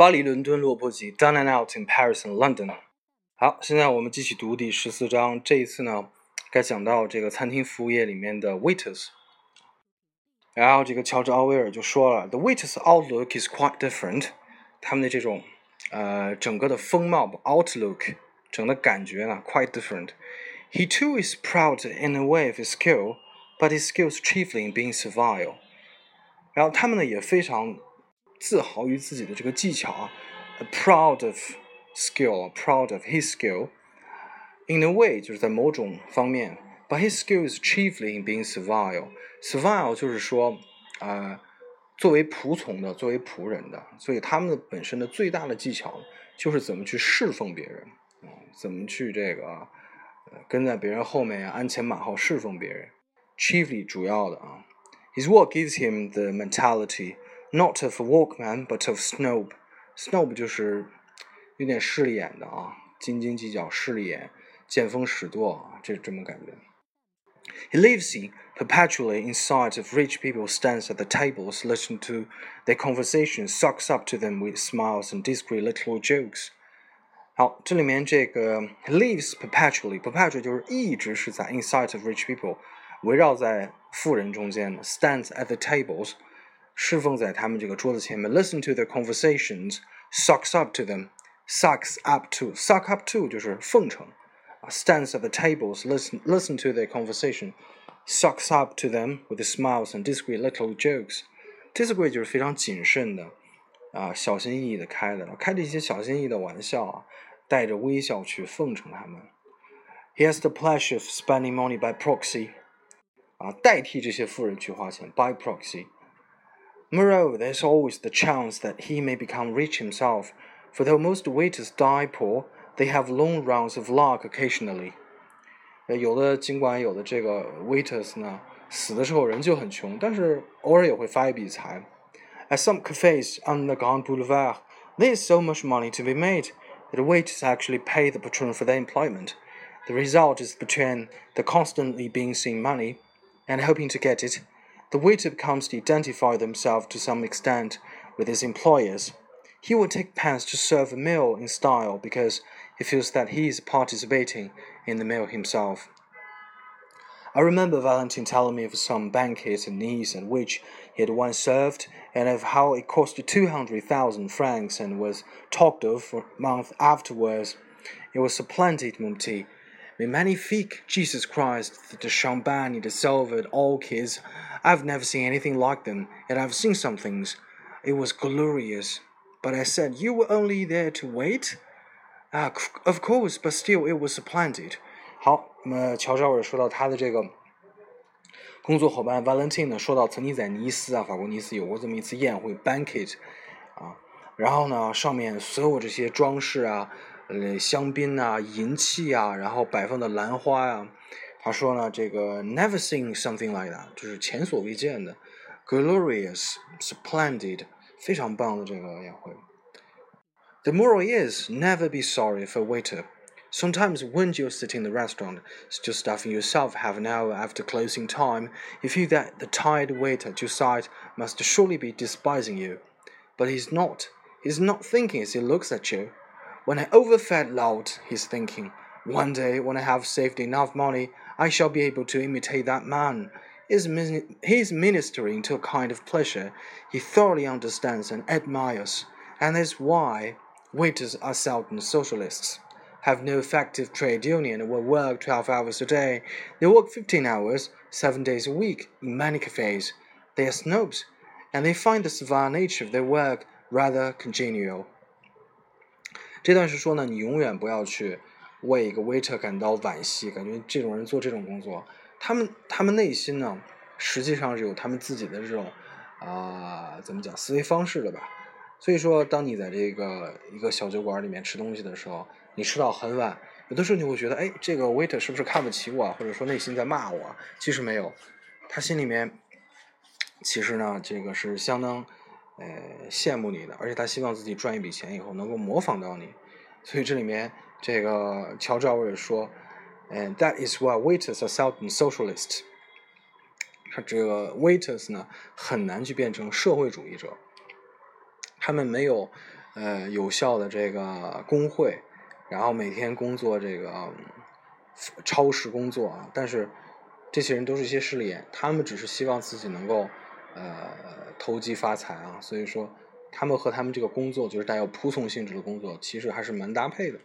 巴黎、伦敦、洛杉矶，Down and Out in Paris and London。好，现在我们继续读第十四章。这一次呢，该讲到这个餐厅服务业里面的 waiters。然后这个乔治·奥威尔就说了：“The waiters' outlook is quite different。”他们的这种呃整个的风貌 outlook，整个感觉呢 quite different。He too is proud in a way of his skill, but his skills chiefly in being servile。然后他们呢也非常 自豪于自己的这个技巧啊，proud of skill，proud of his skill。In a way，就是在某种方面，but his skill is chiefly in being servile。servile 就是说，啊，作为仆从的，作为仆人的，所以他们的本身的最大的技巧就是怎么去侍奉别人，啊，怎么去这个，呃，跟在别人后面呀，鞍前马后侍奉别人。Chiefly 主要的啊，his work gives him the mentality。 not of a workman, but of snob. Snob 就是有点势利眼的啊，斤斤计较、势利眼、见风使舵啊，这这么感觉。He lives perpetually in sight of rich people stands at the tables, listen to their conversation, sucks up to them with smiles and discreet little jokes. 好，这里面这个 lives perpetually, perpetually 就是一直是在 in sight of rich people，围绕在富人中间的，stands at the tables。 侍奉在他们这个桌子前面，listen to their conversations, sucks up to them, sucks up to, suck up to 就是奉承啊，stands at the tables, listen listen to their conversation, sucks up to them with smiles and discreet little jokes. Discreet 就是非常谨慎的啊，小心翼翼的开的，开着一些小心翼翼的玩笑啊，带着微笑去奉承他们。He has the pleasure of spending money by proxy，啊，代替这些富人去花钱，by proxy。 Moreover, there's always the chance that he may become rich himself, for though most waiters die poor, they have long rounds of luck occasionally. 有的尽管有的这个 waiters 呢，死的时候人就很穷，但是偶尔也会发一笔财。At some cafes on the Grand Boulevard, there is so much money to be made that the waiters actually pay the patron for their employment. The result is between the constantly being seen money and hoping to get it the waiter becomes to identify themselves to some extent with his employers. He will take pains to serve a meal in style because he feels that he is participating in the meal himself. I remember Valentin telling me of some banquet in Nice at which he had once served, and of how it cost 200,000 francs and was talked of for a month afterwards. It was a splendid tea, mais magnifique, Jesus Christ, the champagne, the silver, orchids. I've never seen anything like them, and I've seen some things. It was glorious. But I said, You were only there to wait? Ah, of course, but still it was splendid. 好，那么乔绍尔说到他的这个工作伙伴 Valentine 呢，说到曾经在尼斯啊，法国尼斯有过这么一次宴会 banquet 啊，然后呢，上面所有这些装饰啊。 呃，香槟啊，银器啊，然后摆放的兰花呀，他说呢，这个 never seen something like that，就是前所未见的，glorious, splendid，非常棒的这个宴会。The moral is never be sorry for a waiter. Sometimes when you sit in the restaurant, still stuffing yourself half an hour after closing time, you feel that the tired waiter at your side must surely be despising you. But he's not. He's not thinking as he looks at you. When I overfed lout, he's thinking, one day when I have saved enough money, I shall be able to imitate that man. He's, he's ministering to a kind of pleasure he thoroughly understands and admires, and that's why waiters are seldom socialists. Have no effective trade union will work 12 hours a day. They work 15 hours, 7 days a week in many cafes. They are snobs, and they find the servile nature of their work rather congenial. 这段是说呢，你永远不要去为一个 waiter 感到惋惜，感觉这种人做这种工作，他们他们内心呢，实际上是有他们自己的这种啊，怎么讲思维方式的吧。所以说，当你在这个一个小酒馆里面吃东西的时候，你吃到很晚，有的时候你会觉得，哎，这个 waiter 是不是看不起我，或者说内心在骂我？其实没有，他心里面其实呢，这个是相当。呃，羡慕你的，而且他希望自己赚一笔钱以后能够模仿到你，所以这里面这个乔治奥威尔说，嗯，That is why waiters are seldom socialist。他这个 waiters 呢很难去变成社会主义者，他们没有呃有效的这个工会，然后每天工作这个超时工作啊，但是这些人都是一些势利眼，他们只是希望自己能够呃投机发财啊，所以说他们和他们这个工作就是带有扑送性质的工作，其实还是蛮搭配的。